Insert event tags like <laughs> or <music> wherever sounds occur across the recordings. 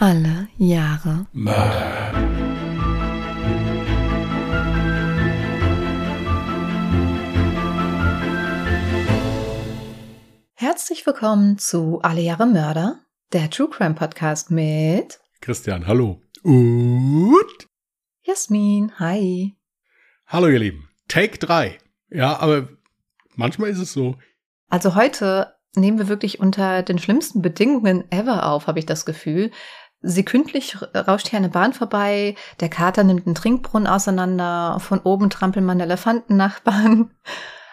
Alle Jahre Mörder. Herzlich willkommen zu Alle Jahre Mörder, der True Crime Podcast mit Christian, hallo. Und Jasmin. Hi. hallo ihr Lieben. Take 3. Ja, aber manchmal ist es so. Also heute nehmen wir wirklich unter den schlimmsten Bedingungen ever auf, habe ich das Gefühl. Sekündlich rauscht hier eine Bahn vorbei, der Kater nimmt einen Trinkbrunnen auseinander, von oben trampeln meine Elefantennachbarn. <laughs>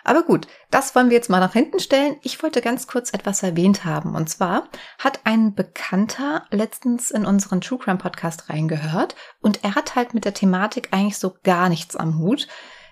Aber gut, das wollen wir jetzt mal nach hinten stellen. Ich wollte ganz kurz etwas erwähnt haben. Und zwar hat ein Bekannter letztens in unseren True Crime Podcast reingehört und er hat halt mit der Thematik eigentlich so gar nichts am Hut.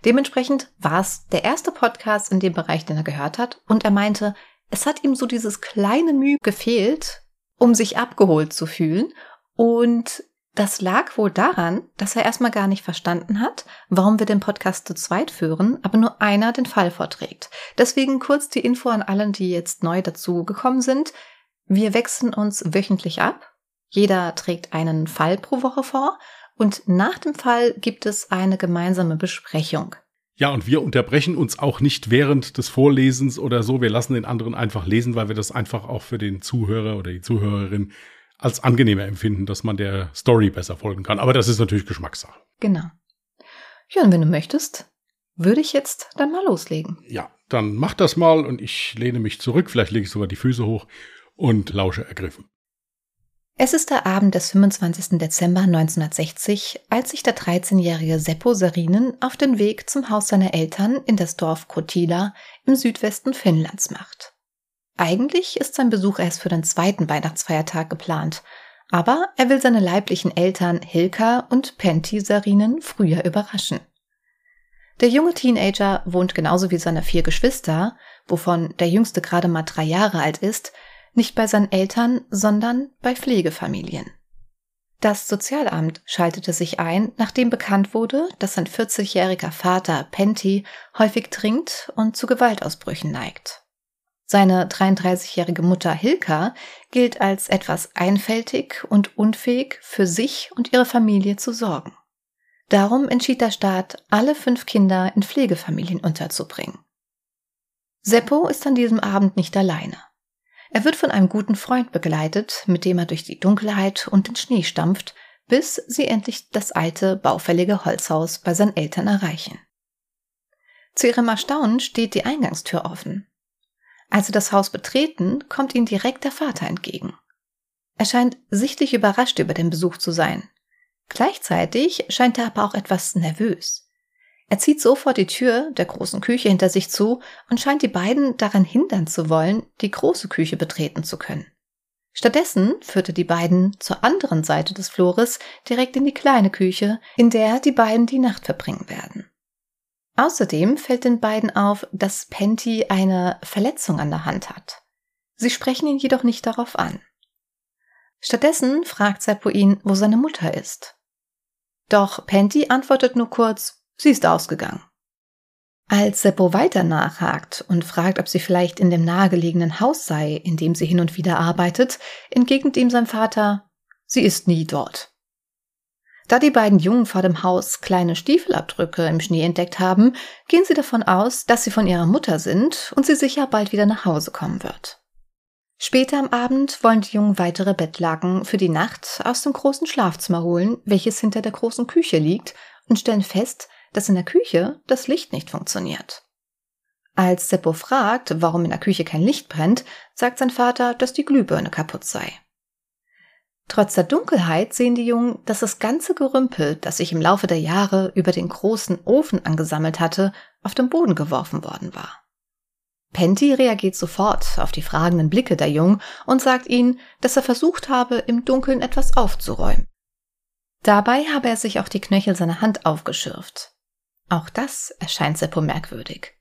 Dementsprechend war es der erste Podcast in dem Bereich, den er gehört hat. Und er meinte, es hat ihm so dieses kleine Mühe gefehlt, um sich abgeholt zu fühlen. Und das lag wohl daran, dass er erstmal gar nicht verstanden hat, warum wir den Podcast zu zweit führen, aber nur einer den Fall vorträgt. Deswegen kurz die Info an allen, die jetzt neu dazu gekommen sind. Wir wechseln uns wöchentlich ab. Jeder trägt einen Fall pro Woche vor und nach dem Fall gibt es eine gemeinsame Besprechung. Ja, und wir unterbrechen uns auch nicht während des Vorlesens oder so. Wir lassen den anderen einfach lesen, weil wir das einfach auch für den Zuhörer oder die Zuhörerin als angenehmer empfinden, dass man der Story besser folgen kann. Aber das ist natürlich Geschmackssache. Genau. Ja, und wenn du möchtest, würde ich jetzt dann mal loslegen. Ja, dann mach das mal und ich lehne mich zurück. Vielleicht lege ich sogar die Füße hoch und lausche ergriffen. Es ist der Abend des 25. Dezember 1960, als sich der 13-jährige Seppo Sarinen auf den Weg zum Haus seiner Eltern in das Dorf Kotila im Südwesten Finnlands macht. Eigentlich ist sein Besuch erst für den zweiten Weihnachtsfeiertag geplant, aber er will seine leiblichen Eltern Hilka und Pentti Sarinen früher überraschen. Der junge Teenager wohnt genauso wie seine vier Geschwister, wovon der jüngste gerade mal drei Jahre alt ist, nicht bei seinen Eltern, sondern bei Pflegefamilien. Das Sozialamt schaltete sich ein, nachdem bekannt wurde, dass sein 40-jähriger Vater Pentti häufig trinkt und zu Gewaltausbrüchen neigt. Seine 33-jährige Mutter Hilka gilt als etwas einfältig und unfähig, für sich und ihre Familie zu sorgen. Darum entschied der Staat, alle fünf Kinder in Pflegefamilien unterzubringen. Seppo ist an diesem Abend nicht alleine. Er wird von einem guten Freund begleitet, mit dem er durch die Dunkelheit und den Schnee stampft, bis sie endlich das alte, baufällige Holzhaus bei seinen Eltern erreichen. Zu ihrem Erstaunen steht die Eingangstür offen. Als sie das Haus betreten, kommt ihnen direkt der Vater entgegen. Er scheint sichtlich überrascht über den Besuch zu sein. Gleichzeitig scheint er aber auch etwas nervös. Er zieht sofort die Tür der großen Küche hinter sich zu und scheint die beiden daran hindern zu wollen, die große Küche betreten zu können. Stattdessen führt er die beiden zur anderen Seite des Flures direkt in die kleine Küche, in der die beiden die Nacht verbringen werden. Außerdem fällt den beiden auf, dass Penty eine Verletzung an der Hand hat. Sie sprechen ihn jedoch nicht darauf an. Stattdessen fragt Seppo ihn, wo seine Mutter ist. Doch Penty antwortet nur kurz, Sie ist ausgegangen. Als Seppo weiter nachhakt und fragt, ob sie vielleicht in dem nahegelegenen Haus sei, in dem sie hin und wieder arbeitet, entgegnet ihm sein Vater, sie ist nie dort. Da die beiden Jungen vor dem Haus kleine Stiefelabdrücke im Schnee entdeckt haben, gehen sie davon aus, dass sie von ihrer Mutter sind und sie sicher bald wieder nach Hause kommen wird. Später am Abend wollen die Jungen weitere Bettlaken für die Nacht aus dem großen Schlafzimmer holen, welches hinter der großen Küche liegt, und stellen fest, dass in der Küche das Licht nicht funktioniert. Als Seppo fragt, warum in der Küche kein Licht brennt, sagt sein Vater, dass die Glühbirne kaputt sei. Trotz der Dunkelheit sehen die Jungen, dass das ganze Gerümpel, das sich im Laufe der Jahre über den großen Ofen angesammelt hatte, auf den Boden geworfen worden war. Penty reagiert sofort auf die fragenden Blicke der Jungen und sagt ihnen, dass er versucht habe, im Dunkeln etwas aufzuräumen. Dabei habe er sich auch die Knöchel seiner Hand aufgeschürft. Auch das erscheint Seppo merkwürdig.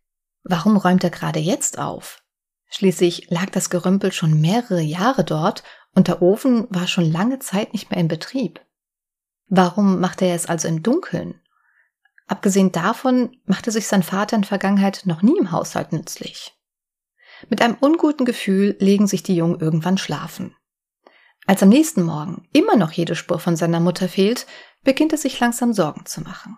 Warum räumt er gerade jetzt auf? Schließlich lag das Gerümpel schon mehrere Jahre dort und der Ofen war schon lange Zeit nicht mehr in Betrieb. Warum machte er es also im Dunkeln? Abgesehen davon machte sich sein Vater in Vergangenheit noch nie im Haushalt nützlich. Mit einem unguten Gefühl legen sich die Jungen irgendwann schlafen. Als am nächsten Morgen immer noch jede Spur von seiner Mutter fehlt, beginnt er sich langsam Sorgen zu machen.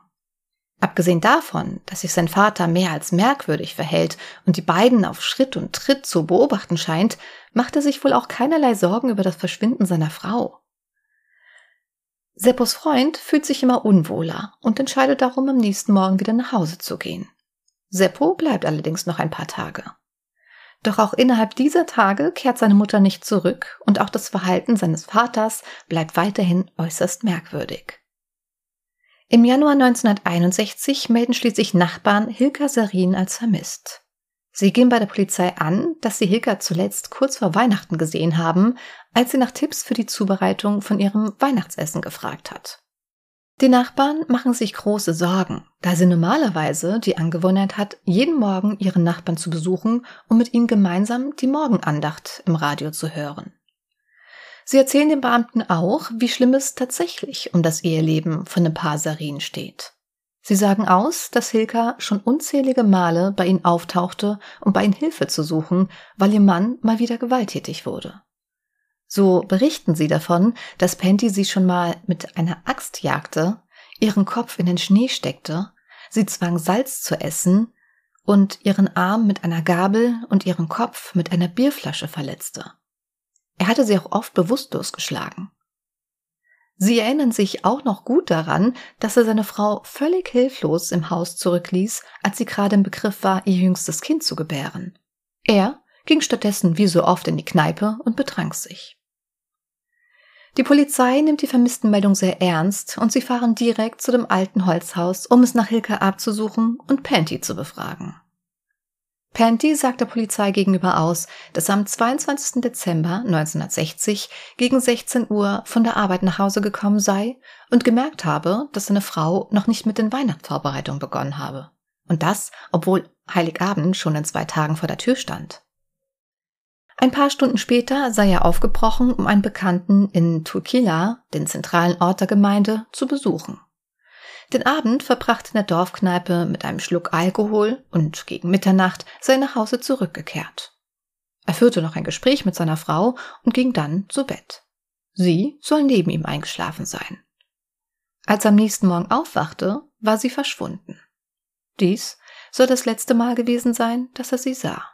Abgesehen davon, dass sich sein Vater mehr als merkwürdig verhält und die beiden auf Schritt und Tritt zu beobachten scheint, macht er sich wohl auch keinerlei Sorgen über das Verschwinden seiner Frau. Seppos Freund fühlt sich immer unwohler und entscheidet darum, am nächsten Morgen wieder nach Hause zu gehen. Seppo bleibt allerdings noch ein paar Tage. Doch auch innerhalb dieser Tage kehrt seine Mutter nicht zurück und auch das Verhalten seines Vaters bleibt weiterhin äußerst merkwürdig. Im Januar 1961 melden schließlich Nachbarn Hilka Sarin als vermisst. Sie gehen bei der Polizei an, dass sie Hilka zuletzt kurz vor Weihnachten gesehen haben, als sie nach Tipps für die Zubereitung von ihrem Weihnachtsessen gefragt hat. Die Nachbarn machen sich große Sorgen, da sie normalerweise die Angewohnheit hat, jeden Morgen ihren Nachbarn zu besuchen, um mit ihnen gemeinsam die Morgenandacht im Radio zu hören. Sie erzählen den Beamten auch, wie schlimm es tatsächlich um das Eheleben von Paar Sarin steht. Sie sagen aus, dass Hilka schon unzählige Male bei ihnen auftauchte, um bei ihnen Hilfe zu suchen, weil ihr Mann mal wieder gewalttätig wurde. So berichten sie davon, dass Penty sie schon mal mit einer Axt jagte, ihren Kopf in den Schnee steckte, sie zwang Salz zu essen und ihren Arm mit einer Gabel und ihren Kopf mit einer Bierflasche verletzte. Er hatte sie auch oft bewusstlos geschlagen. Sie erinnern sich auch noch gut daran, dass er seine Frau völlig hilflos im Haus zurückließ, als sie gerade im Begriff war, ihr jüngstes Kind zu gebären. Er ging stattdessen wie so oft in die Kneipe und betrank sich. Die Polizei nimmt die Vermisstenmeldung sehr ernst und sie fahren direkt zu dem alten Holzhaus, um es nach Hilke abzusuchen und Panty zu befragen. Panty sagt der Polizei gegenüber aus, dass er am 22. Dezember 1960 gegen 16 Uhr von der Arbeit nach Hause gekommen sei und gemerkt habe, dass seine Frau noch nicht mit den Weihnachtsvorbereitungen begonnen habe. Und das, obwohl Heiligabend schon in zwei Tagen vor der Tür stand. Ein paar Stunden später sei er aufgebrochen, um einen Bekannten in Turkila, den zentralen Ort der Gemeinde, zu besuchen. Den Abend verbrachte in der Dorfkneipe mit einem Schluck Alkohol und gegen Mitternacht sei nach Hause zurückgekehrt. Er führte noch ein Gespräch mit seiner Frau und ging dann zu Bett. Sie soll neben ihm eingeschlafen sein. Als er am nächsten Morgen aufwachte, war sie verschwunden. Dies soll das letzte Mal gewesen sein, dass er sie sah.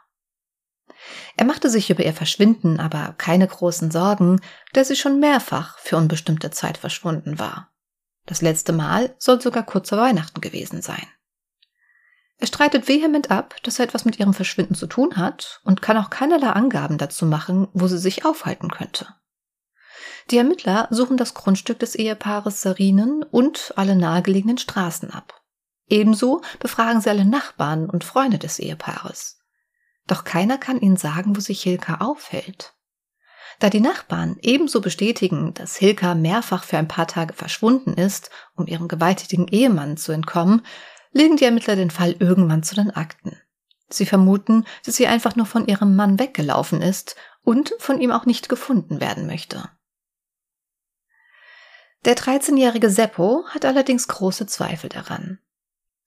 Er machte sich über ihr Verschwinden aber keine großen Sorgen, da sie schon mehrfach für unbestimmte Zeit verschwunden war. Das letzte Mal soll sogar kurz vor Weihnachten gewesen sein. Er streitet vehement ab, dass er etwas mit ihrem Verschwinden zu tun hat und kann auch keinerlei Angaben dazu machen, wo sie sich aufhalten könnte. Die Ermittler suchen das Grundstück des Ehepaares Sarinen und alle nahegelegenen Straßen ab. Ebenso befragen sie alle Nachbarn und Freunde des Ehepaares. Doch keiner kann ihnen sagen, wo sich Hilka aufhält. Da die Nachbarn ebenso bestätigen, dass Hilka mehrfach für ein paar Tage verschwunden ist, um ihrem gewalttätigen Ehemann zu entkommen, legen die Ermittler den Fall irgendwann zu den Akten. Sie vermuten, dass sie einfach nur von ihrem Mann weggelaufen ist und von ihm auch nicht gefunden werden möchte. Der 13-jährige Seppo hat allerdings große Zweifel daran.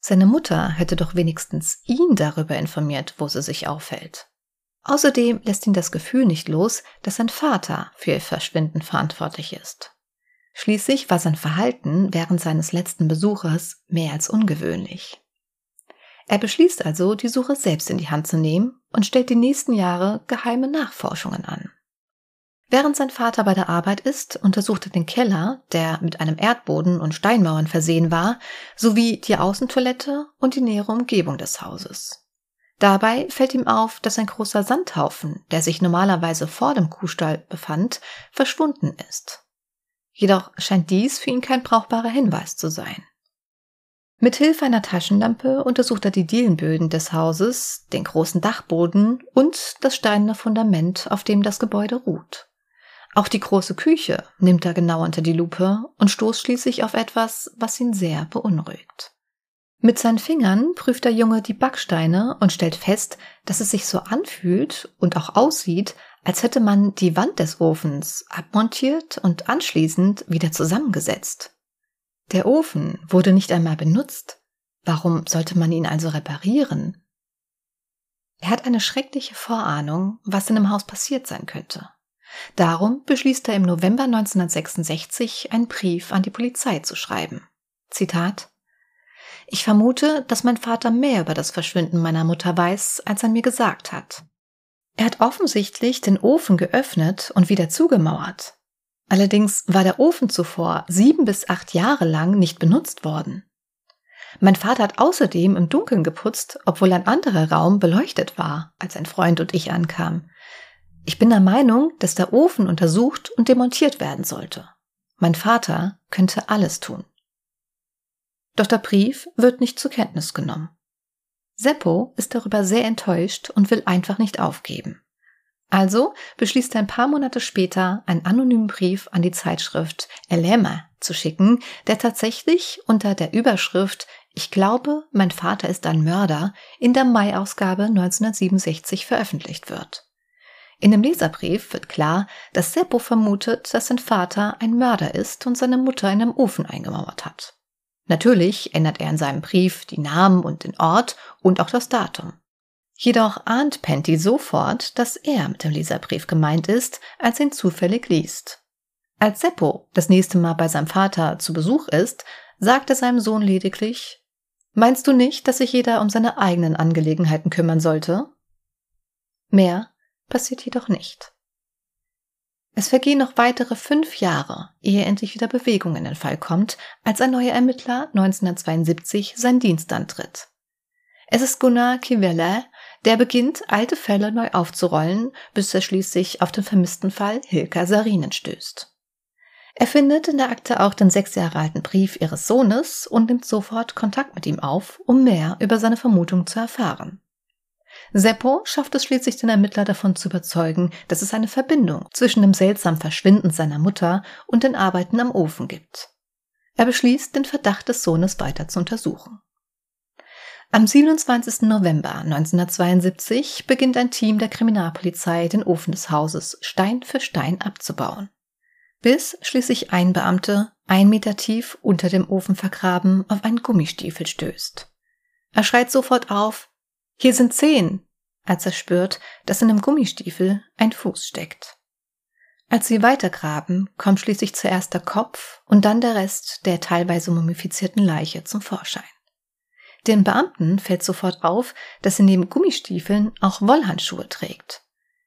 Seine Mutter hätte doch wenigstens ihn darüber informiert, wo sie sich aufhält. Außerdem lässt ihn das Gefühl nicht los, dass sein Vater für ihr Verschwinden verantwortlich ist. Schließlich war sein Verhalten während seines letzten Besuches mehr als ungewöhnlich. Er beschließt also, die Suche selbst in die Hand zu nehmen und stellt die nächsten Jahre geheime Nachforschungen an. Während sein Vater bei der Arbeit ist, untersucht er den Keller, der mit einem Erdboden und Steinmauern versehen war, sowie die Außentoilette und die nähere Umgebung des Hauses. Dabei fällt ihm auf, dass ein großer Sandhaufen, der sich normalerweise vor dem Kuhstall befand, verschwunden ist. Jedoch scheint dies für ihn kein brauchbarer Hinweis zu sein. Mit Hilfe einer Taschenlampe untersucht er die Dielenböden des Hauses, den großen Dachboden und das steinerne Fundament, auf dem das Gebäude ruht. Auch die große Küche nimmt er genau unter die Lupe und stoßt schließlich auf etwas, was ihn sehr beunruhigt. Mit seinen Fingern prüft der Junge die Backsteine und stellt fest, dass es sich so anfühlt und auch aussieht, als hätte man die Wand des Ofens abmontiert und anschließend wieder zusammengesetzt. Der Ofen wurde nicht einmal benutzt. Warum sollte man ihn also reparieren? Er hat eine schreckliche Vorahnung, was in dem Haus passiert sein könnte. Darum beschließt er im November 1966 einen Brief an die Polizei zu schreiben. Zitat Ich vermute, dass mein Vater mehr über das Verschwinden meiner Mutter weiß, als er mir gesagt hat. Er hat offensichtlich den Ofen geöffnet und wieder zugemauert. Allerdings war der Ofen zuvor sieben bis acht Jahre lang nicht benutzt worden. Mein Vater hat außerdem im Dunkeln geputzt, obwohl ein anderer Raum beleuchtet war, als ein Freund und ich ankamen. Ich bin der Meinung, dass der Ofen untersucht und demontiert werden sollte. Mein Vater könnte alles tun. Doch der Brief wird nicht zur Kenntnis genommen. Seppo ist darüber sehr enttäuscht und will einfach nicht aufgeben. Also beschließt er ein paar Monate später, einen anonymen Brief an die Zeitschrift Elema zu schicken, der tatsächlich unter der Überschrift Ich glaube, mein Vater ist ein Mörder in der Mai-Ausgabe 1967 veröffentlicht wird. In dem Leserbrief wird klar, dass Seppo vermutet, dass sein Vater ein Mörder ist und seine Mutter in einem Ofen eingemauert hat. Natürlich ändert er in seinem Brief die Namen und den Ort und auch das Datum. Jedoch ahnt Penty sofort, dass er mit dem Leserbrief gemeint ist, als ihn zufällig liest. Als Seppo das nächste Mal bei seinem Vater zu Besuch ist, sagt er seinem Sohn lediglich Meinst du nicht, dass sich jeder um seine eigenen Angelegenheiten kümmern sollte? Mehr passiert jedoch nicht. Es vergehen noch weitere fünf Jahre, ehe endlich wieder Bewegung in den Fall kommt, als ein neuer Ermittler 1972 seinen Dienst antritt. Es ist Gunnar Kivelle, der beginnt, alte Fälle neu aufzurollen, bis er schließlich auf den vermissten Fall Hilka Sarinen stößt. Er findet in der Akte auch den sechs Jahre alten Brief ihres Sohnes und nimmt sofort Kontakt mit ihm auf, um mehr über seine Vermutung zu erfahren. Seppo schafft es schließlich den Ermittler davon zu überzeugen, dass es eine Verbindung zwischen dem seltsamen Verschwinden seiner Mutter und den Arbeiten am Ofen gibt. Er beschließt, den Verdacht des Sohnes weiter zu untersuchen. Am 27. November 1972 beginnt ein Team der Kriminalpolizei, den Ofen des Hauses Stein für Stein abzubauen. Bis schließlich ein Beamte, ein Meter tief unter dem Ofen vergraben, auf einen Gummistiefel stößt. Er schreit sofort auf, hier sind zehn, als er spürt, dass in dem Gummistiefel ein Fuß steckt. Als sie weitergraben, kommt schließlich zuerst der Kopf und dann der Rest der teilweise mumifizierten Leiche zum Vorschein. Den Beamten fällt sofort auf, dass sie neben Gummistiefeln auch Wollhandschuhe trägt.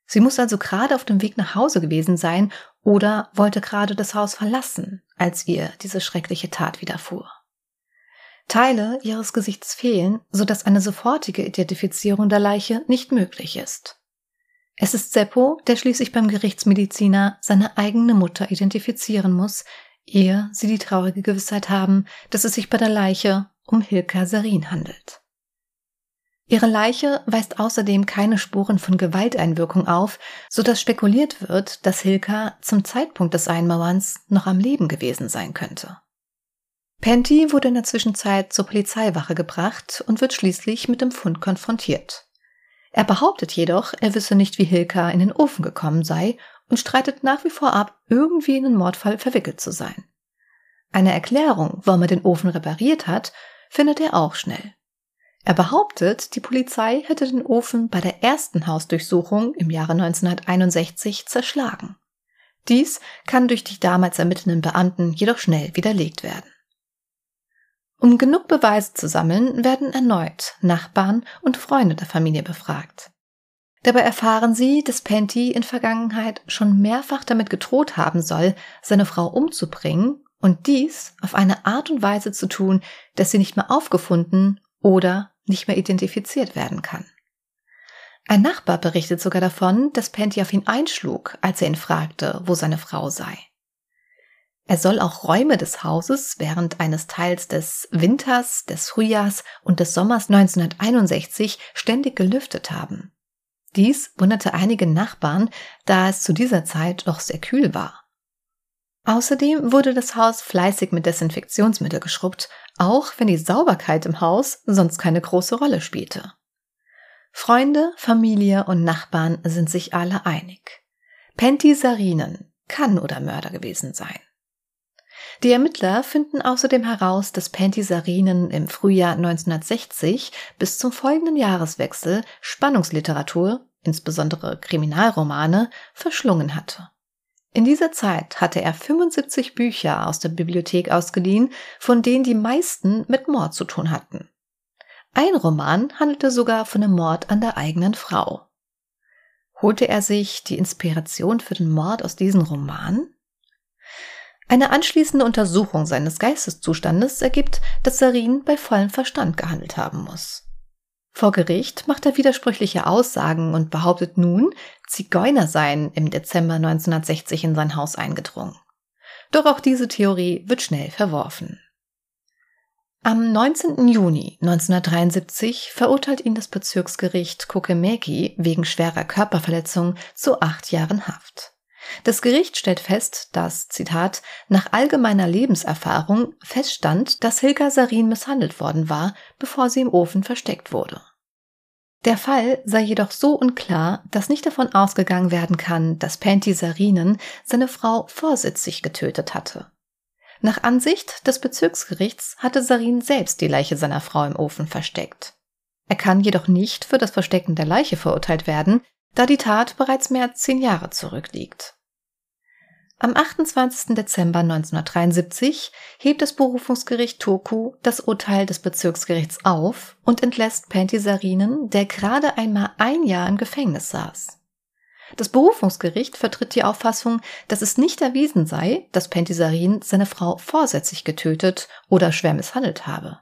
Sie muss also gerade auf dem Weg nach Hause gewesen sein oder wollte gerade das Haus verlassen, als ihr diese schreckliche Tat widerfuhr. Teile ihres Gesichts fehlen, sodass eine sofortige Identifizierung der Leiche nicht möglich ist. Es ist Seppo, der schließlich beim Gerichtsmediziner seine eigene Mutter identifizieren muss, ehe sie die traurige Gewissheit haben, dass es sich bei der Leiche um Hilka Sarin handelt. Ihre Leiche weist außerdem keine Spuren von Gewalteinwirkung auf, so dass spekuliert wird, dass Hilka zum Zeitpunkt des Einmauerns noch am Leben gewesen sein könnte. Penty wurde in der Zwischenzeit zur Polizeiwache gebracht und wird schließlich mit dem Fund konfrontiert. Er behauptet jedoch, er wisse nicht, wie Hilka in den Ofen gekommen sei und streitet nach wie vor ab, irgendwie in den Mordfall verwickelt zu sein. Eine Erklärung, warum er den Ofen repariert hat, findet er auch schnell. Er behauptet, die Polizei hätte den Ofen bei der ersten Hausdurchsuchung im Jahre 1961 zerschlagen. Dies kann durch die damals ermittelnden Beamten jedoch schnell widerlegt werden. Um genug Beweise zu sammeln, werden erneut Nachbarn und Freunde der Familie befragt. Dabei erfahren sie, dass Penty in Vergangenheit schon mehrfach damit gedroht haben soll, seine Frau umzubringen und dies auf eine Art und Weise zu tun, dass sie nicht mehr aufgefunden oder nicht mehr identifiziert werden kann. Ein Nachbar berichtet sogar davon, dass Penty auf ihn einschlug, als er ihn fragte, wo seine Frau sei. Er soll auch Räume des Hauses während eines Teils des Winters, des Frühjahrs und des Sommers 1961 ständig gelüftet haben. Dies wunderte einige Nachbarn, da es zu dieser Zeit doch sehr kühl war. Außerdem wurde das Haus fleißig mit Desinfektionsmittel geschrubbt, auch wenn die Sauberkeit im Haus sonst keine große Rolle spielte. Freunde, Familie und Nachbarn sind sich alle einig. Penty Sarinen kann oder Mörder gewesen sein. Die Ermittler finden außerdem heraus, dass Pentisarinen im Frühjahr 1960 bis zum folgenden Jahreswechsel Spannungsliteratur, insbesondere Kriminalromane, verschlungen hatte. In dieser Zeit hatte er 75 Bücher aus der Bibliothek ausgeliehen, von denen die meisten mit Mord zu tun hatten. Ein Roman handelte sogar von einem Mord an der eigenen Frau. Holte er sich die Inspiration für den Mord aus diesem Roman? Eine anschließende Untersuchung seines Geisteszustandes ergibt, dass Sarin bei vollem Verstand gehandelt haben muss. Vor Gericht macht er widersprüchliche Aussagen und behauptet nun, Zigeuner seien im Dezember 1960 in sein Haus eingedrungen. Doch auch diese Theorie wird schnell verworfen. Am 19. Juni 1973 verurteilt ihn das Bezirksgericht Kokemeki wegen schwerer Körperverletzung zu acht Jahren Haft. Das Gericht stellt fest, dass, Zitat, nach allgemeiner Lebenserfahrung feststand, dass Hilka Sarin misshandelt worden war, bevor sie im Ofen versteckt wurde. Der Fall sei jedoch so unklar, dass nicht davon ausgegangen werden kann, dass Panty Sarinen seine Frau vorsätzlich getötet hatte. Nach Ansicht des Bezirksgerichts hatte Sarin selbst die Leiche seiner Frau im Ofen versteckt. Er kann jedoch nicht für das Verstecken der Leiche verurteilt werden, da die Tat bereits mehr als zehn Jahre zurückliegt. Am 28. Dezember 1973 hebt das Berufungsgericht Turku das Urteil des Bezirksgerichts auf und entlässt Pentisarinen, der gerade einmal ein Jahr im Gefängnis saß. Das Berufungsgericht vertritt die Auffassung, dass es nicht erwiesen sei, dass Pentisarin seine Frau vorsätzlich getötet oder schwer misshandelt habe.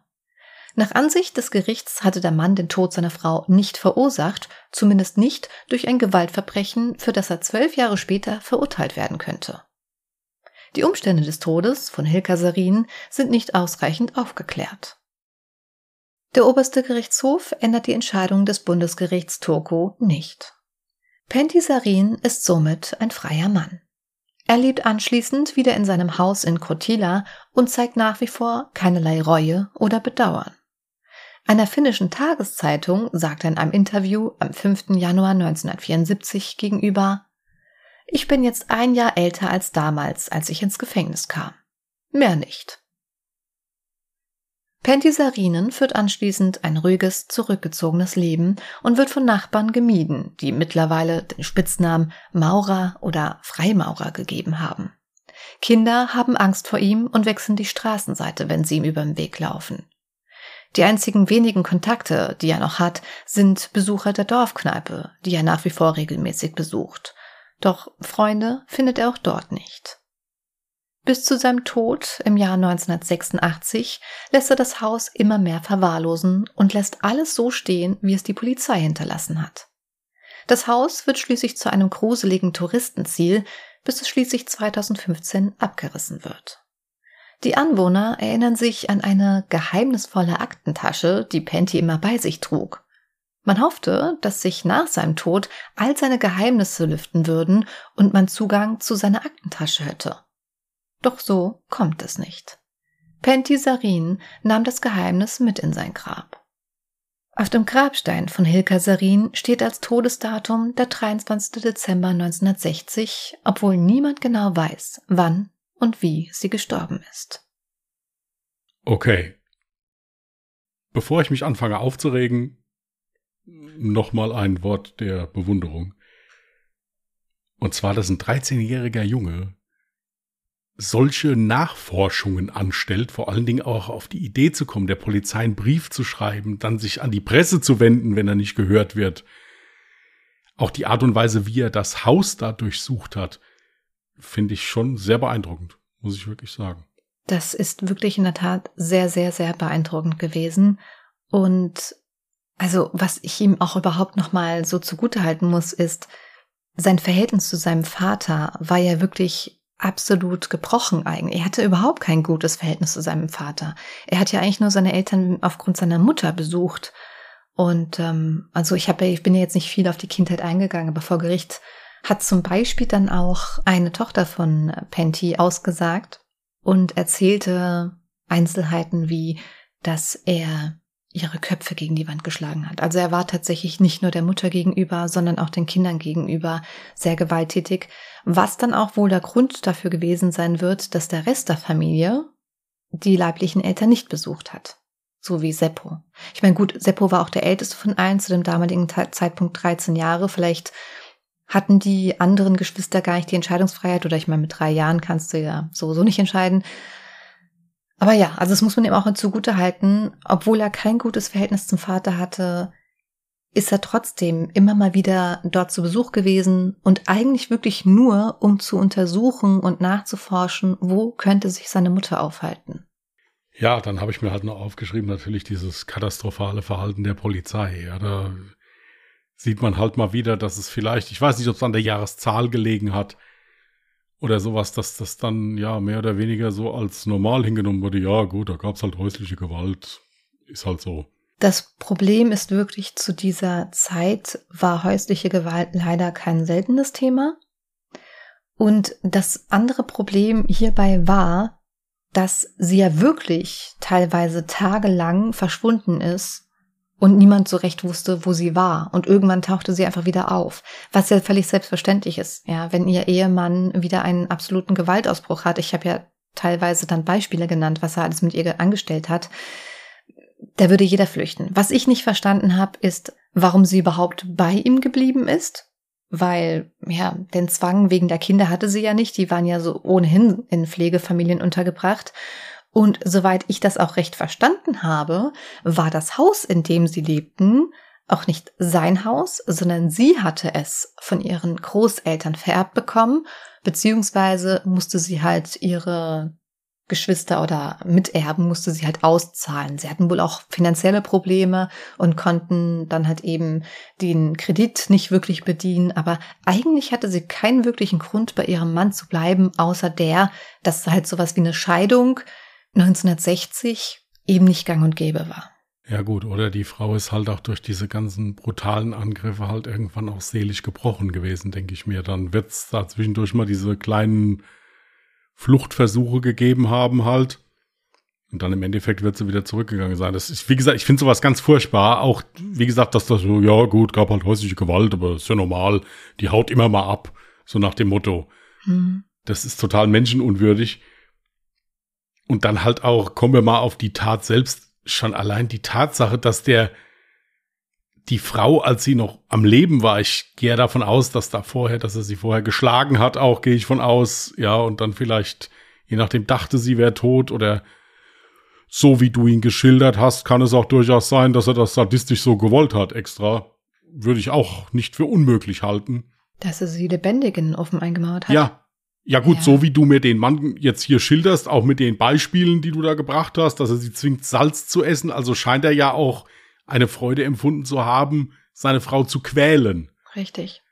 Nach Ansicht des Gerichts hatte der Mann den Tod seiner Frau nicht verursacht, zumindest nicht durch ein Gewaltverbrechen, für das er zwölf Jahre später verurteilt werden könnte. Die Umstände des Todes von Hilka Sarin sind nicht ausreichend aufgeklärt. Der oberste Gerichtshof ändert die Entscheidung des Bundesgerichts Turku nicht. Pentti Sarin ist somit ein freier Mann. Er lebt anschließend wieder in seinem Haus in Kotila und zeigt nach wie vor keinerlei Reue oder Bedauern. Einer finnischen Tageszeitung sagt er in einem Interview am 5. Januar 1974 gegenüber, ich bin jetzt ein Jahr älter als damals, als ich ins Gefängnis kam. Mehr nicht. Pentisarinen führt anschließend ein ruhiges, zurückgezogenes Leben und wird von Nachbarn gemieden, die mittlerweile den Spitznamen Maurer oder Freimaurer gegeben haben. Kinder haben Angst vor ihm und wechseln die Straßenseite, wenn sie ihm über den Weg laufen. Die einzigen wenigen Kontakte, die er noch hat, sind Besucher der Dorfkneipe, die er nach wie vor regelmäßig besucht. Doch Freunde findet er auch dort nicht. Bis zu seinem Tod im Jahr 1986 lässt er das Haus immer mehr verwahrlosen und lässt alles so stehen, wie es die Polizei hinterlassen hat. Das Haus wird schließlich zu einem gruseligen Touristenziel, bis es schließlich 2015 abgerissen wird. Die Anwohner erinnern sich an eine geheimnisvolle Aktentasche, die Penty immer bei sich trug. Man hoffte, dass sich nach seinem Tod all seine Geheimnisse lüften würden und man Zugang zu seiner Aktentasche hätte. Doch so kommt es nicht. Pentti Sarin nahm das Geheimnis mit in sein Grab. Auf dem Grabstein von Hilka Sarin steht als Todesdatum der 23. Dezember 1960, obwohl niemand genau weiß, wann und wie sie gestorben ist. Okay. Bevor ich mich anfange aufzuregen, nochmal ein Wort der Bewunderung. Und zwar, dass ein 13-jähriger Junge solche Nachforschungen anstellt, vor allen Dingen auch auf die Idee zu kommen, der Polizei einen Brief zu schreiben, dann sich an die Presse zu wenden, wenn er nicht gehört wird. Auch die Art und Weise, wie er das Haus da durchsucht hat, finde ich schon sehr beeindruckend, muss ich wirklich sagen. Das ist wirklich in der Tat sehr, sehr, sehr beeindruckend gewesen. Und also, was ich ihm auch überhaupt nochmal so zugutehalten muss, ist, sein Verhältnis zu seinem Vater war ja wirklich absolut gebrochen eigentlich. Er hatte überhaupt kein gutes Verhältnis zu seinem Vater. Er hat ja eigentlich nur seine Eltern aufgrund seiner Mutter besucht. Und ähm, also ich habe, ich bin ja jetzt nicht viel auf die Kindheit eingegangen, aber vor Gericht hat zum Beispiel dann auch eine Tochter von Penty ausgesagt und erzählte Einzelheiten wie, dass er ihre Köpfe gegen die Wand geschlagen hat. Also er war tatsächlich nicht nur der Mutter gegenüber, sondern auch den Kindern gegenüber sehr gewalttätig, was dann auch wohl der Grund dafür gewesen sein wird, dass der Rest der Familie die leiblichen Eltern nicht besucht hat. So wie Seppo. Ich meine, gut, Seppo war auch der älteste von allen, zu dem damaligen Zeitpunkt 13 Jahre. Vielleicht hatten die anderen Geschwister gar nicht die Entscheidungsfreiheit oder ich meine, mit drei Jahren kannst du ja sowieso nicht entscheiden. Aber ja, also das muss man ihm auch zugute halten, obwohl er kein gutes Verhältnis zum Vater hatte, ist er trotzdem immer mal wieder dort zu Besuch gewesen und eigentlich wirklich nur, um zu untersuchen und nachzuforschen, wo könnte sich seine Mutter aufhalten. Ja, dann habe ich mir halt noch aufgeschrieben, natürlich dieses katastrophale Verhalten der Polizei. Ja, da sieht man halt mal wieder, dass es vielleicht, ich weiß nicht, ob es an der Jahreszahl gelegen hat oder sowas, dass das dann ja mehr oder weniger so als normal hingenommen wurde. Ja, gut, da gab es halt häusliche Gewalt. Ist halt so. Das Problem ist wirklich, zu dieser Zeit war häusliche Gewalt leider kein seltenes Thema. Und das andere Problem hierbei war, dass sie ja wirklich teilweise tagelang verschwunden ist und niemand so recht wusste, wo sie war. Und irgendwann tauchte sie einfach wieder auf, was ja völlig selbstverständlich ist. Ja, wenn ihr Ehemann wieder einen absoluten Gewaltausbruch hat. Ich habe ja teilweise dann Beispiele genannt, was er alles mit ihr angestellt hat da würde jeder flüchten. Was ich nicht verstanden habe, ist, warum sie überhaupt bei ihm geblieben ist. Weil, ja, den Zwang wegen der Kinder hatte sie ja nicht. Die waren ja so ohnehin in Pflegefamilien untergebracht. Und soweit ich das auch recht verstanden habe, war das Haus, in dem sie lebten, auch nicht sein Haus, sondern sie hatte es von ihren Großeltern vererbt bekommen, beziehungsweise musste sie halt ihre Geschwister oder Miterben musste sie halt auszahlen. Sie hatten wohl auch finanzielle Probleme und konnten dann halt eben den Kredit nicht wirklich bedienen. Aber eigentlich hatte sie keinen wirklichen Grund, bei ihrem Mann zu bleiben, außer der, dass halt sowas wie eine Scheidung 1960 eben nicht gang und gäbe war. Ja gut, oder die Frau ist halt auch durch diese ganzen brutalen Angriffe halt irgendwann auch seelisch gebrochen gewesen, denke ich mir. Dann wird's da zwischendurch mal diese kleinen Fluchtversuche gegeben haben halt. Und dann im Endeffekt wird sie wieder zurückgegangen sein. Das ist, wie gesagt, ich finde sowas ganz furchtbar. Auch, wie gesagt, dass das so, ja gut, gab halt häusliche Gewalt, aber ist ja normal. Die haut immer mal ab. So nach dem Motto. Mhm. Das ist total menschenunwürdig. Und dann halt auch, kommen wir mal auf die Tat selbst, schon allein die Tatsache, dass der die Frau, als sie noch am Leben war, ich gehe davon aus, dass da vorher, dass er sie vorher geschlagen hat, auch gehe ich von aus, ja, und dann vielleicht, je nachdem, dachte sie wäre tot oder so wie du ihn geschildert hast, kann es auch durchaus sein, dass er das sadistisch so gewollt hat, extra. Würde ich auch nicht für unmöglich halten. Dass er sie lebendig in den Ofen eingemauert hat. Ja. Ja gut, ja. so wie du mir den Mann jetzt hier schilderst, auch mit den Beispielen, die du da gebracht hast, dass er sie zwingt, Salz zu essen, also scheint er ja auch eine Freude empfunden zu haben, seine Frau zu quälen. Richtig.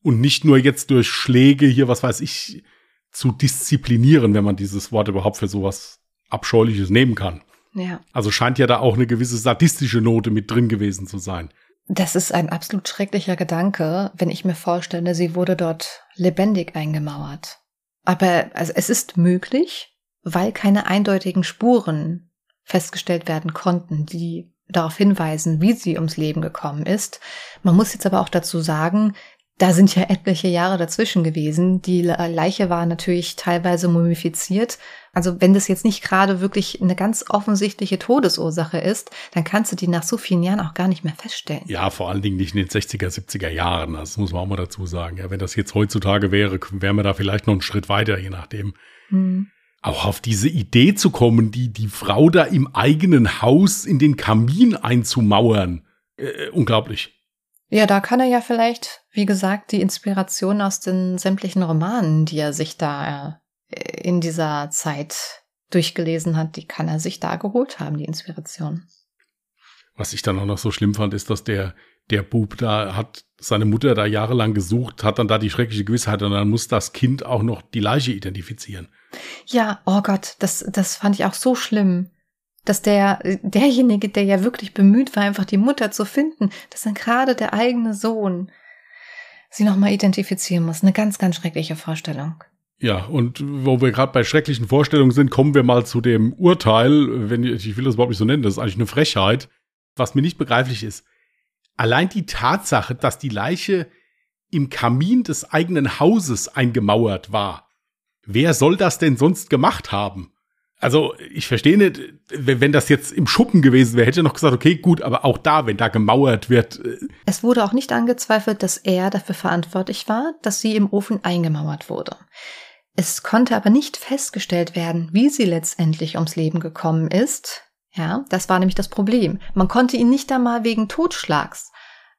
Und nicht nur jetzt durch Schläge hier, was weiß ich, zu disziplinieren, wenn man dieses Wort überhaupt für sowas Abscheuliches nehmen kann. Ja. Also scheint ja da auch eine gewisse sadistische Note mit drin gewesen zu sein. Das ist ein absolut schrecklicher Gedanke, wenn ich mir vorstelle, sie wurde dort lebendig eingemauert. Aber also es ist möglich, weil keine eindeutigen Spuren festgestellt werden konnten, die darauf hinweisen, wie sie ums Leben gekommen ist. Man muss jetzt aber auch dazu sagen, da sind ja etliche Jahre dazwischen gewesen. Die Leiche war natürlich teilweise mumifiziert. Also wenn das jetzt nicht gerade wirklich eine ganz offensichtliche Todesursache ist, dann kannst du die nach so vielen Jahren auch gar nicht mehr feststellen. Ja, vor allen Dingen nicht in den 60er, 70er Jahren. Das muss man auch mal dazu sagen. Ja, wenn das jetzt heutzutage wäre, wären wir da vielleicht noch einen Schritt weiter, je nachdem. Hm auch auf diese Idee zu kommen, die, die Frau da im eigenen Haus in den Kamin einzumauern. Äh, unglaublich. Ja, da kann er ja vielleicht, wie gesagt, die Inspiration aus den sämtlichen Romanen, die er sich da äh, in dieser Zeit durchgelesen hat, die kann er sich da geholt haben, die Inspiration. Was ich dann auch noch so schlimm fand, ist, dass der, der Bub da hat seine Mutter da jahrelang gesucht, hat dann da die schreckliche Gewissheit und dann muss das Kind auch noch die Leiche identifizieren. Ja, oh Gott, das, das fand ich auch so schlimm. Dass der, derjenige, der ja wirklich bemüht war, einfach die Mutter zu finden, dass dann gerade der eigene Sohn sie nochmal identifizieren muss. Eine ganz, ganz schreckliche Vorstellung. Ja, und wo wir gerade bei schrecklichen Vorstellungen sind, kommen wir mal zu dem Urteil, wenn ich, ich will das überhaupt nicht so nennen, das ist eigentlich eine Frechheit. Was mir nicht begreiflich ist, allein die Tatsache, dass die Leiche im Kamin des eigenen Hauses eingemauert war, Wer soll das denn sonst gemacht haben? Also ich verstehe nicht, wenn das jetzt im Schuppen gewesen wäre, hätte er noch gesagt, okay, gut, aber auch da, wenn da gemauert wird. Äh, es wurde auch nicht angezweifelt, dass er dafür verantwortlich war, dass sie im Ofen eingemauert wurde. Es konnte aber nicht festgestellt werden, wie sie letztendlich ums Leben gekommen ist. Ja, das war nämlich das Problem. Man konnte ihn nicht einmal wegen Totschlags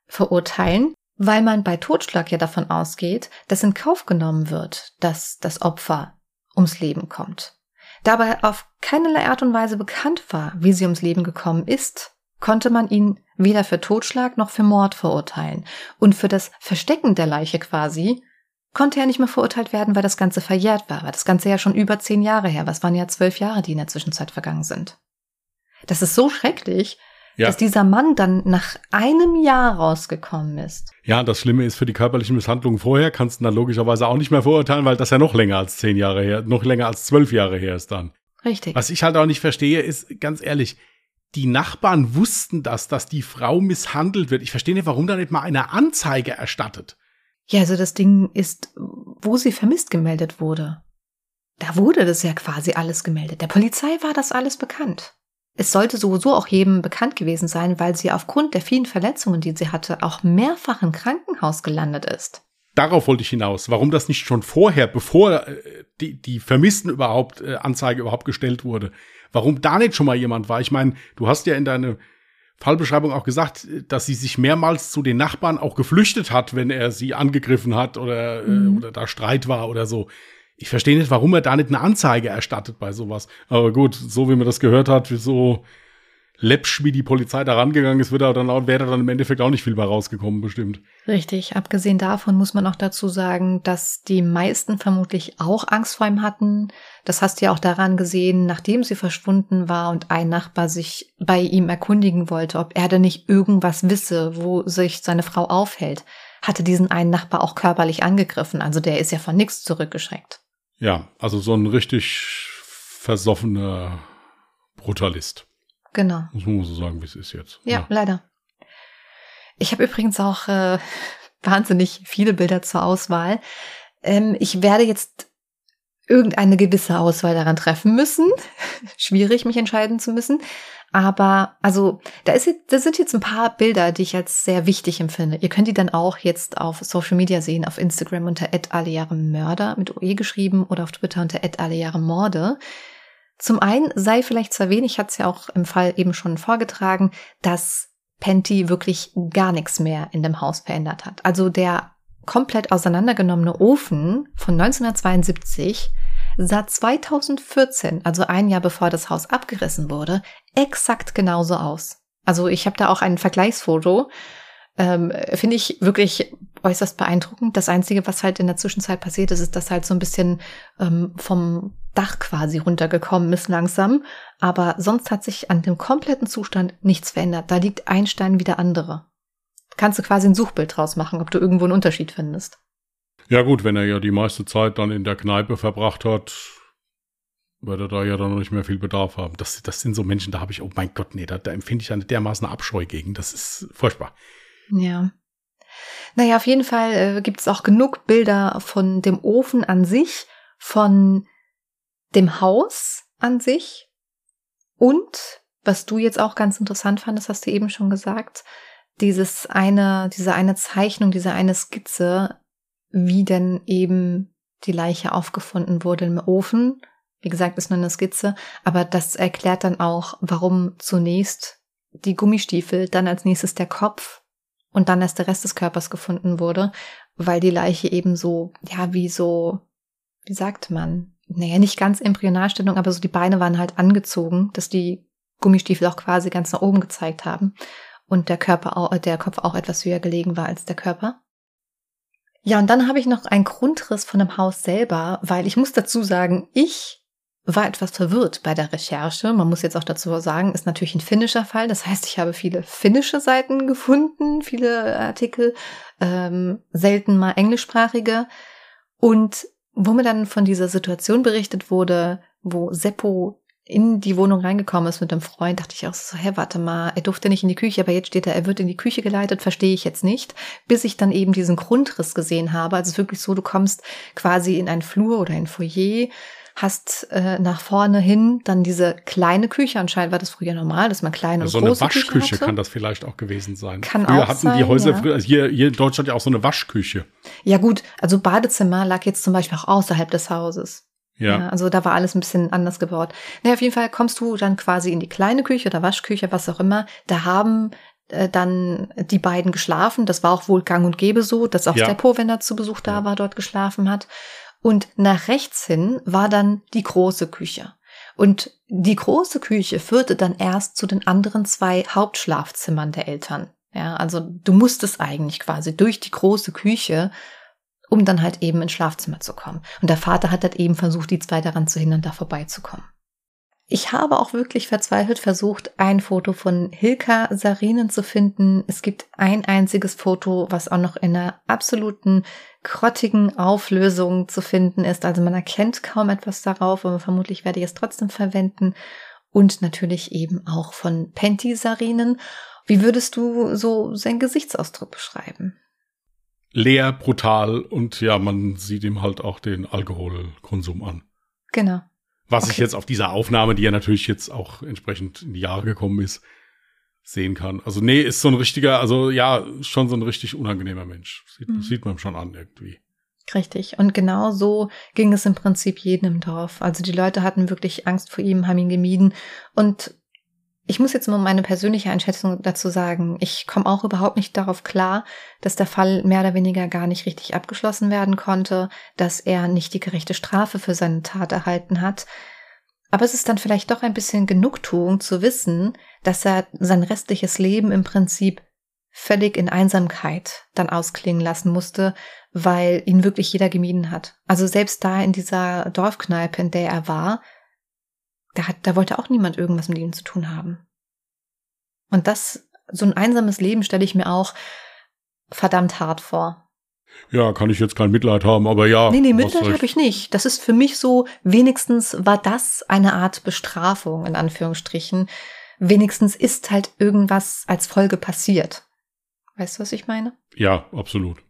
verurteilen, weil man bei Totschlag ja davon ausgeht, dass in Kauf genommen wird, dass das Opfer ums Leben kommt. Dabei auf keinerlei Art und Weise bekannt war, wie sie ums Leben gekommen ist, konnte man ihn weder für Totschlag noch für Mord verurteilen. Und für das Verstecken der Leiche quasi konnte er nicht mehr verurteilt werden, weil das Ganze verjährt war, weil das Ganze ja schon über zehn Jahre her, was waren ja zwölf Jahre, die in der Zwischenzeit vergangen sind. Das ist so schrecklich, ja. dass dieser Mann dann nach einem Jahr rausgekommen ist. Ja, das Schlimme ist, für die körperlichen Misshandlungen vorher kannst du dann logischerweise auch nicht mehr verurteilen, weil das ja noch länger als zehn Jahre her, noch länger als zwölf Jahre her ist dann. Richtig. Was ich halt auch nicht verstehe, ist, ganz ehrlich, die Nachbarn wussten das, dass die Frau misshandelt wird. Ich verstehe nicht, warum da nicht mal eine Anzeige erstattet. Ja, also das Ding ist, wo sie vermisst gemeldet wurde. Da wurde das ja quasi alles gemeldet. Der Polizei war das alles bekannt. Es sollte sowieso auch jedem bekannt gewesen sein, weil sie aufgrund der vielen Verletzungen, die sie hatte, auch mehrfach im Krankenhaus gelandet ist. Darauf wollte ich hinaus. Warum das nicht schon vorher, bevor äh, die, die Vermissten überhaupt, äh, Anzeige überhaupt gestellt wurde, warum da nicht schon mal jemand war? Ich meine, du hast ja in deiner Fallbeschreibung auch gesagt, dass sie sich mehrmals zu den Nachbarn auch geflüchtet hat, wenn er sie angegriffen hat oder, äh, mhm. äh, oder da Streit war oder so. Ich verstehe nicht, warum er da nicht eine Anzeige erstattet bei sowas. Aber gut, so wie man das gehört hat, so läppsch wie die Polizei da rangegangen ist, wird er dann auch, wäre dann im Endeffekt auch nicht viel bei rausgekommen, bestimmt. Richtig. Abgesehen davon muss man auch dazu sagen, dass die meisten vermutlich auch Angst vor ihm hatten. Das hast du ja auch daran gesehen, nachdem sie verschwunden war und ein Nachbar sich bei ihm erkundigen wollte, ob er denn nicht irgendwas wisse, wo sich seine Frau aufhält, hatte diesen einen Nachbar auch körperlich angegriffen. Also der ist ja von nichts zurückgeschreckt. Ja, also so ein richtig versoffener Brutalist. Genau. Muss man so sagen, wie es ist jetzt. Ja, ja. leider. Ich habe übrigens auch äh, <laughs> wahnsinnig viele Bilder zur Auswahl. Ähm, ich werde jetzt irgendeine gewisse Auswahl daran treffen müssen. <laughs> Schwierig, mich entscheiden zu müssen. Aber also, da, ist jetzt, da sind jetzt ein paar Bilder, die ich als sehr wichtig empfinde. Ihr könnt die dann auch jetzt auf Social Media sehen, auf Instagram unter Mörder mit OE geschrieben oder auf Twitter unter Morde. Zum einen sei vielleicht zu erwähnen, ich hatte es ja auch im Fall eben schon vorgetragen, dass Penty wirklich gar nichts mehr in dem Haus verändert hat. Also der komplett auseinandergenommene Ofen von 1972 sah 2014, also ein Jahr bevor das Haus abgerissen wurde, exakt genauso aus. Also ich habe da auch ein Vergleichsfoto. Ähm, Finde ich wirklich äußerst beeindruckend. Das Einzige, was halt in der Zwischenzeit passiert ist, ist, dass halt so ein bisschen ähm, vom Dach quasi runtergekommen ist langsam. Aber sonst hat sich an dem kompletten Zustand nichts verändert. Da liegt ein Stein wie der andere. Kannst du quasi ein Suchbild draus machen, ob du irgendwo einen Unterschied findest. Ja gut, wenn er ja die meiste Zeit dann in der Kneipe verbracht hat, wird er da ja dann noch nicht mehr viel Bedarf haben. Das, das sind so Menschen, da habe ich, oh mein Gott, nee, da, da empfinde ich eine dermaßen Abscheu gegen. Das ist furchtbar. Ja. Naja, auf jeden Fall äh, gibt es auch genug Bilder von dem Ofen an sich, von dem Haus an sich. Und, was du jetzt auch ganz interessant fandest, hast du eben schon gesagt, dieses eine, diese eine Zeichnung, diese eine Skizze, wie denn eben die Leiche aufgefunden wurde im Ofen. Wie gesagt, ist nur eine Skizze, aber das erklärt dann auch, warum zunächst die Gummistiefel, dann als nächstes der Kopf und dann erst der Rest des Körpers gefunden wurde, weil die Leiche eben so, ja, wie so, wie sagt man, naja, nicht ganz Embryonalstellung, aber so die Beine waren halt angezogen, dass die Gummistiefel auch quasi ganz nach oben gezeigt haben und der Körper, auch, der Kopf auch etwas höher gelegen war als der Körper. Ja, und dann habe ich noch einen Grundriss von dem Haus selber, weil ich muss dazu sagen, ich war etwas verwirrt bei der Recherche. Man muss jetzt auch dazu sagen, ist natürlich ein finnischer Fall. Das heißt, ich habe viele finnische Seiten gefunden, viele Artikel, ähm, selten mal englischsprachige. Und wo mir dann von dieser Situation berichtet wurde, wo Seppo in die Wohnung reingekommen ist mit einem Freund, dachte ich auch so, hä, warte mal, er durfte nicht in die Küche, aber jetzt steht er, er wird in die Küche geleitet, verstehe ich jetzt nicht, bis ich dann eben diesen Grundriss gesehen habe. Also wirklich so, du kommst quasi in einen Flur oder ein Foyer, hast äh, nach vorne hin dann diese kleine Küche. Anscheinend war das früher normal, dass man kleine so und große eine Waschküche Küche kann das vielleicht auch gewesen sein. Kann früher auch hatten sein, die Häuser ja. früher, also hier, hier in Deutschland ja auch so eine Waschküche. Ja gut, also Badezimmer lag jetzt zum Beispiel auch außerhalb des Hauses. Ja. Ja, also da war alles ein bisschen anders gebaut. Naja, auf jeden Fall kommst du dann quasi in die kleine Küche oder Waschküche, was auch immer. Da haben äh, dann die beiden geschlafen. Das war auch wohl gang und gäbe so, dass auch Ja. Steppo, wenn er zu Besuch da Ja. war, dort geschlafen hat. Und nach rechts hin war dann die große Küche. Und die große Küche führte dann erst zu den anderen zwei Hauptschlafzimmern der Eltern. Ja, also du musstest eigentlich quasi durch die große Küche, um dann halt eben ins Schlafzimmer zu kommen. Und der Vater hat halt eben versucht, die zwei daran zu hindern, da vorbeizukommen. Ich habe auch wirklich verzweifelt versucht, ein Foto von Hilka Sarinen zu finden. Es gibt ein einziges Foto, was auch noch in einer absoluten grottigen Auflösung zu finden ist. Also man erkennt kaum etwas darauf, aber vermutlich werde ich es trotzdem verwenden. Und natürlich eben auch von Penti Sarinen. Wie würdest du so seinen Gesichtsausdruck beschreiben? Leer, brutal und ja, man sieht ihm halt auch den Alkoholkonsum an. Genau. Was ich Okay. jetzt auf dieser Aufnahme, die ja natürlich jetzt auch entsprechend in die Jahre gekommen ist, sehen kann. Also nee, ist so ein richtiger, also ja, schon so ein richtig unangenehmer Mensch. Sieht, Mhm. sieht man schon an irgendwie. Richtig. Und genau so ging es im Prinzip jedem im Dorf. Also die Leute hatten wirklich Angst vor ihm, haben ihn gemieden. Und ich muss jetzt mal meine persönliche Einschätzung dazu sagen. Ich komme auch überhaupt nicht darauf klar, dass der Fall mehr oder weniger gar nicht richtig abgeschlossen werden konnte, dass er nicht die gerechte Strafe für seine Tat erhalten hat. Aber es ist dann vielleicht doch ein bisschen Genugtuung zu wissen, dass er sein restliches Leben im Prinzip völlig in Einsamkeit dann ausklingen lassen musste, weil ihn wirklich jeder gemieden hat. Also selbst da in dieser Dorfkneipe, in der er war, da, hat, da wollte auch niemand irgendwas mit ihm zu tun haben. Und das, so ein einsames Leben stelle ich mir auch verdammt hart vor. Ja, kann ich jetzt kein Mitleid haben, aber ja. nee, nee, Mitleid habe ich nicht. Das ist für mich so, wenigstens war das eine Art Bestrafung, in Anführungsstrichen. Wenigstens ist halt irgendwas als Folge passiert. Weißt du, was ich meine? Ja, absolut.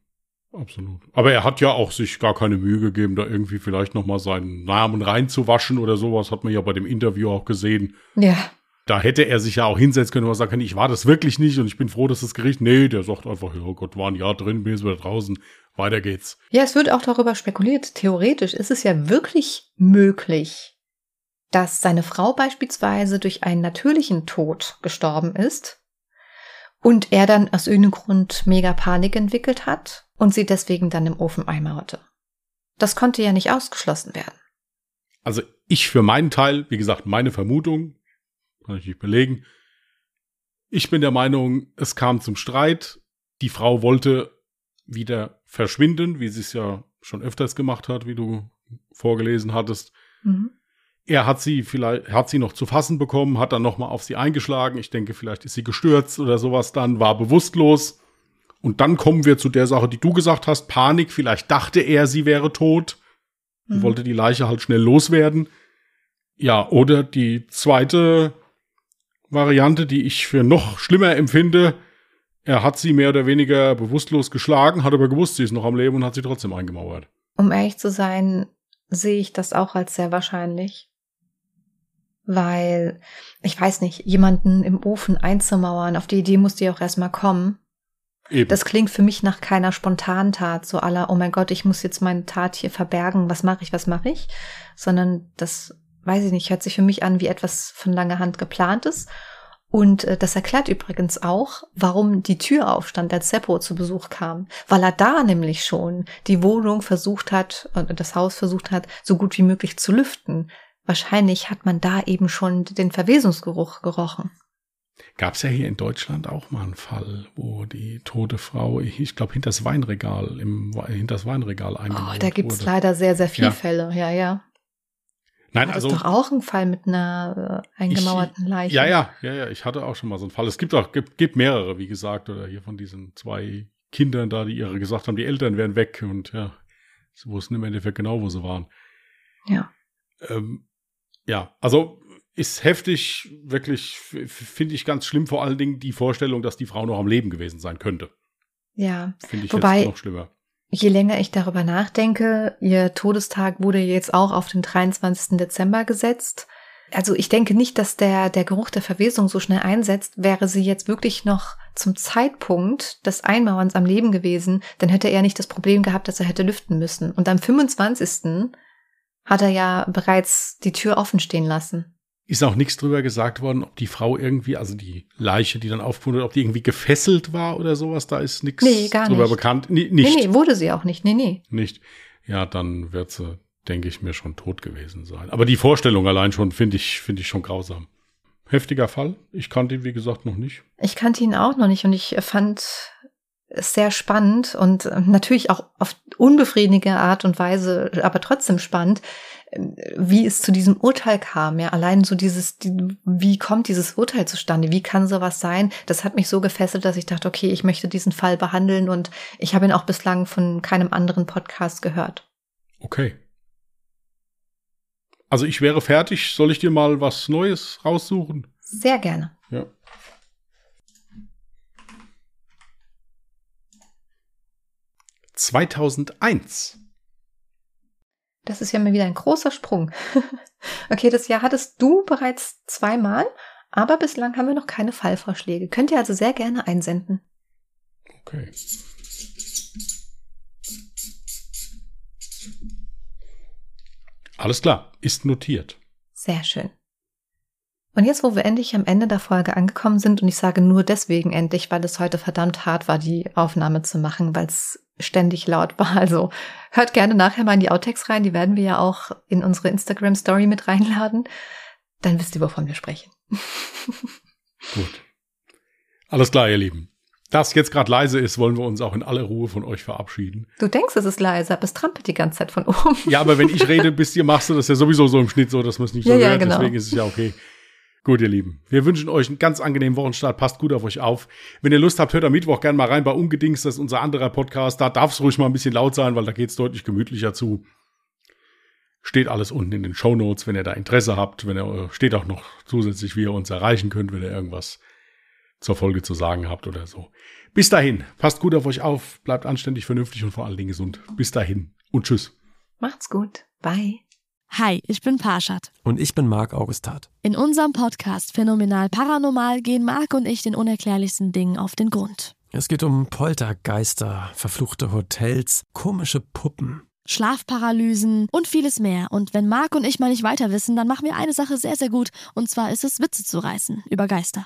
Absolut. Aber er hat ja auch sich gar keine Mühe gegeben, da irgendwie vielleicht noch mal seinen Namen reinzuwaschen oder sowas. Hat man ja bei dem Interview auch gesehen. Ja. Da hätte er sich ja auch hinsetzen können und sagen können, ich war das wirklich nicht und ich bin froh, dass das Gericht, nee, der sagt einfach, ja Gott, war ein Jahr drin, bin jetzt wieder draußen, weiter geht's. Ja, es wird auch darüber spekuliert. Theoretisch ist es ja wirklich möglich, dass seine Frau beispielsweise durch einen natürlichen Tod gestorben ist und er dann aus irgendeinem Grund mega Panik entwickelt hat und sie deswegen dann im Ofen einmauerte. Das konnte ja nicht ausgeschlossen werden. Also ich für meinen Teil, wie gesagt, meine Vermutung, kann ich nicht belegen. Ich bin der Meinung, es kam zum Streit. Die Frau wollte wieder verschwinden, wie sie es ja schon öfters gemacht hat, wie du vorgelesen hattest. Mhm. Er hat sie vielleicht, hat sie noch zu fassen bekommen, hat dann nochmal auf sie eingeschlagen. Ich denke, vielleicht ist sie gestürzt oder sowas dann, war bewusstlos. Und dann kommen wir zu der Sache, die du gesagt hast, Panik. Vielleicht dachte er, sie wäre tot. Mhm. wollte die Leiche halt schnell loswerden. Ja, oder die zweite Variante, die ich für noch schlimmer empfinde, er hat sie mehr oder weniger bewusstlos geschlagen, hat aber gewusst, sie ist noch am Leben und hat sie trotzdem eingemauert. Um ehrlich zu sein, sehe ich das auch als sehr wahrscheinlich. Weil, ich weiß nicht, jemanden im Ofen einzumauern, auf die Idee musste ja auch erstmal kommen. Eben. Das klingt für mich nach keiner Spontantat, so aller, oh mein Gott, ich muss jetzt meine Tat hier verbergen, was mache ich, was mache ich? Sondern das, weiß ich nicht, hört sich für mich an wie etwas von langer Hand geplantes. Und äh, das erklärt übrigens auch, warum die Tür aufstand, als Seppo zu Besuch kam. Weil er da nämlich schon die Wohnung versucht hat, äh, das Haus versucht hat, so gut wie möglich zu lüften. Wahrscheinlich hat man da eben schon den Verwesungsgeruch gerochen. Gab es ja hier in Deutschland auch mal einen Fall, wo die tote Frau, ich, glaube, hinter das Weinregal, im, hinter das Weinregal Oh, eingemauert da gibt's wurde. leider sehr, sehr viele Ja. Fälle. Ja, ja. Nein, das also ist doch auch ein Fall mit einer äh, eingemauerten Leiche. Ja, ja, ja, ja. Ich hatte auch schon mal so einen Fall. Es gibt auch, gibt, gibt mehrere, wie gesagt, oder hier von diesen zwei Kindern da, die ihre gesagt haben, die Eltern wären weg und ja, sie wussten im Endeffekt genau, wo sie waren. Ja. Ähm, ja, also ist heftig, wirklich, finde ich ganz schlimm, vor allen Dingen die Vorstellung, dass die Frau noch am Leben gewesen sein könnte. Ja. Finde ich Wobei- jetzt noch schlimmer. Je länger ich darüber nachdenke, ihr Todestag wurde jetzt auch auf den 23. Dezember gesetzt. Also ich denke nicht, dass der, der Geruch der Verwesung so schnell einsetzt. Wäre sie jetzt wirklich noch zum Zeitpunkt des Einmauerns am Leben gewesen, dann hätte er nicht das Problem gehabt, dass er hätte lüften müssen. Und am 25. hat er ja bereits die Tür offen stehen lassen. Ist auch nichts drüber gesagt worden, ob die Frau irgendwie, also die Leiche, die dann aufgefunden wurde, ob die irgendwie gefesselt war oder sowas. Da ist nichts nee, drüber nicht. bekannt. Nee, nicht. Nee, nee, wurde sie auch nicht. Nee, nee. Nicht. Ja, dann wird sie, denke ich mir, schon tot gewesen sein. Aber die Vorstellung allein schon finde ich, finde ich schon grausam. Heftiger Fall. Ich kannte ihn, wie gesagt, noch nicht. Ich kannte ihn auch noch nicht und ich fand es sehr spannend und natürlich auch auf unbefriedigende Art und Weise, aber trotzdem spannend, wie es zu diesem Urteil kam. Ja, allein so dieses, wie kommt dieses Urteil zustande? Wie kann sowas sein? Das hat mich so gefesselt, dass ich dachte, okay, ich möchte diesen Fall behandeln und ich habe ihn auch bislang von keinem anderen Podcast gehört. Okay. Also ich wäre fertig. Soll ich dir mal was Neues raussuchen? Sehr gerne. Ja. Zweitausendeins. Das ist ja mal wieder ein großer Sprung. <laughs> okay, das Jahr hattest du bereits zweimal, aber bislang haben wir noch keine Fallvorschläge. Könnt ihr also sehr gerne einsenden. Okay. Alles klar, ist notiert. Sehr schön. Und jetzt, wo wir endlich am Ende der Folge angekommen sind, und ich sage nur deswegen endlich, weil es heute verdammt hart war, die Aufnahme zu machen, weil es ständig laut war. <laughs> Also hört gerne nachher mal in die Outtakes rein, die werden wir ja auch in unsere Instagram Story mit reinladen. Dann wisst ihr, wovon wir sprechen. <laughs> Gut. Alles klar, ihr Lieben. Das jetzt gerade leise ist, wollen wir uns auch in aller Ruhe von euch verabschieden. Du denkst, es ist leise, aber es trampelt die ganze Zeit von oben. Ja, aber wenn ich rede, <laughs> bis ihr machst du das ja sowieso so im Schnitt so, dass man es nicht so ja, hört. Ja, genau. Deswegen ist es ja okay. Gut, ihr Lieben. Wir wünschen euch einen ganz angenehmen Wochenstart. Passt gut auf euch auf. Wenn ihr Lust habt, hört am Mittwoch gerne mal rein bei Ungedings. Das ist unser anderer Podcast. Da darf es ruhig mal ein bisschen laut sein, weil da geht es deutlich gemütlicher zu. Steht alles unten in den Show Notes, wenn ihr da Interesse habt. Wenn ihr, steht auch noch zusätzlich, wie ihr uns erreichen könnt, wenn ihr irgendwas zur Folge zu sagen habt oder so. Bis dahin. Passt gut auf euch auf. Bleibt anständig, vernünftig und vor allen Dingen gesund. Bis dahin und tschüss. Macht's gut. Bye. Hi, ich bin Parshad. Und ich bin Marc Augustat. In unserem Podcast Phänomenal Paranormal gehen Marc und ich den unerklärlichsten Dingen auf den Grund. Es geht um Poltergeister, verfluchte Hotels, komische Puppen. Schlafparalysen und vieles mehr. Und wenn Marc und ich mal nicht weiter wissen, dann machen wir eine Sache sehr, sehr gut. Und zwar ist es, Witze zu reißen über Geister.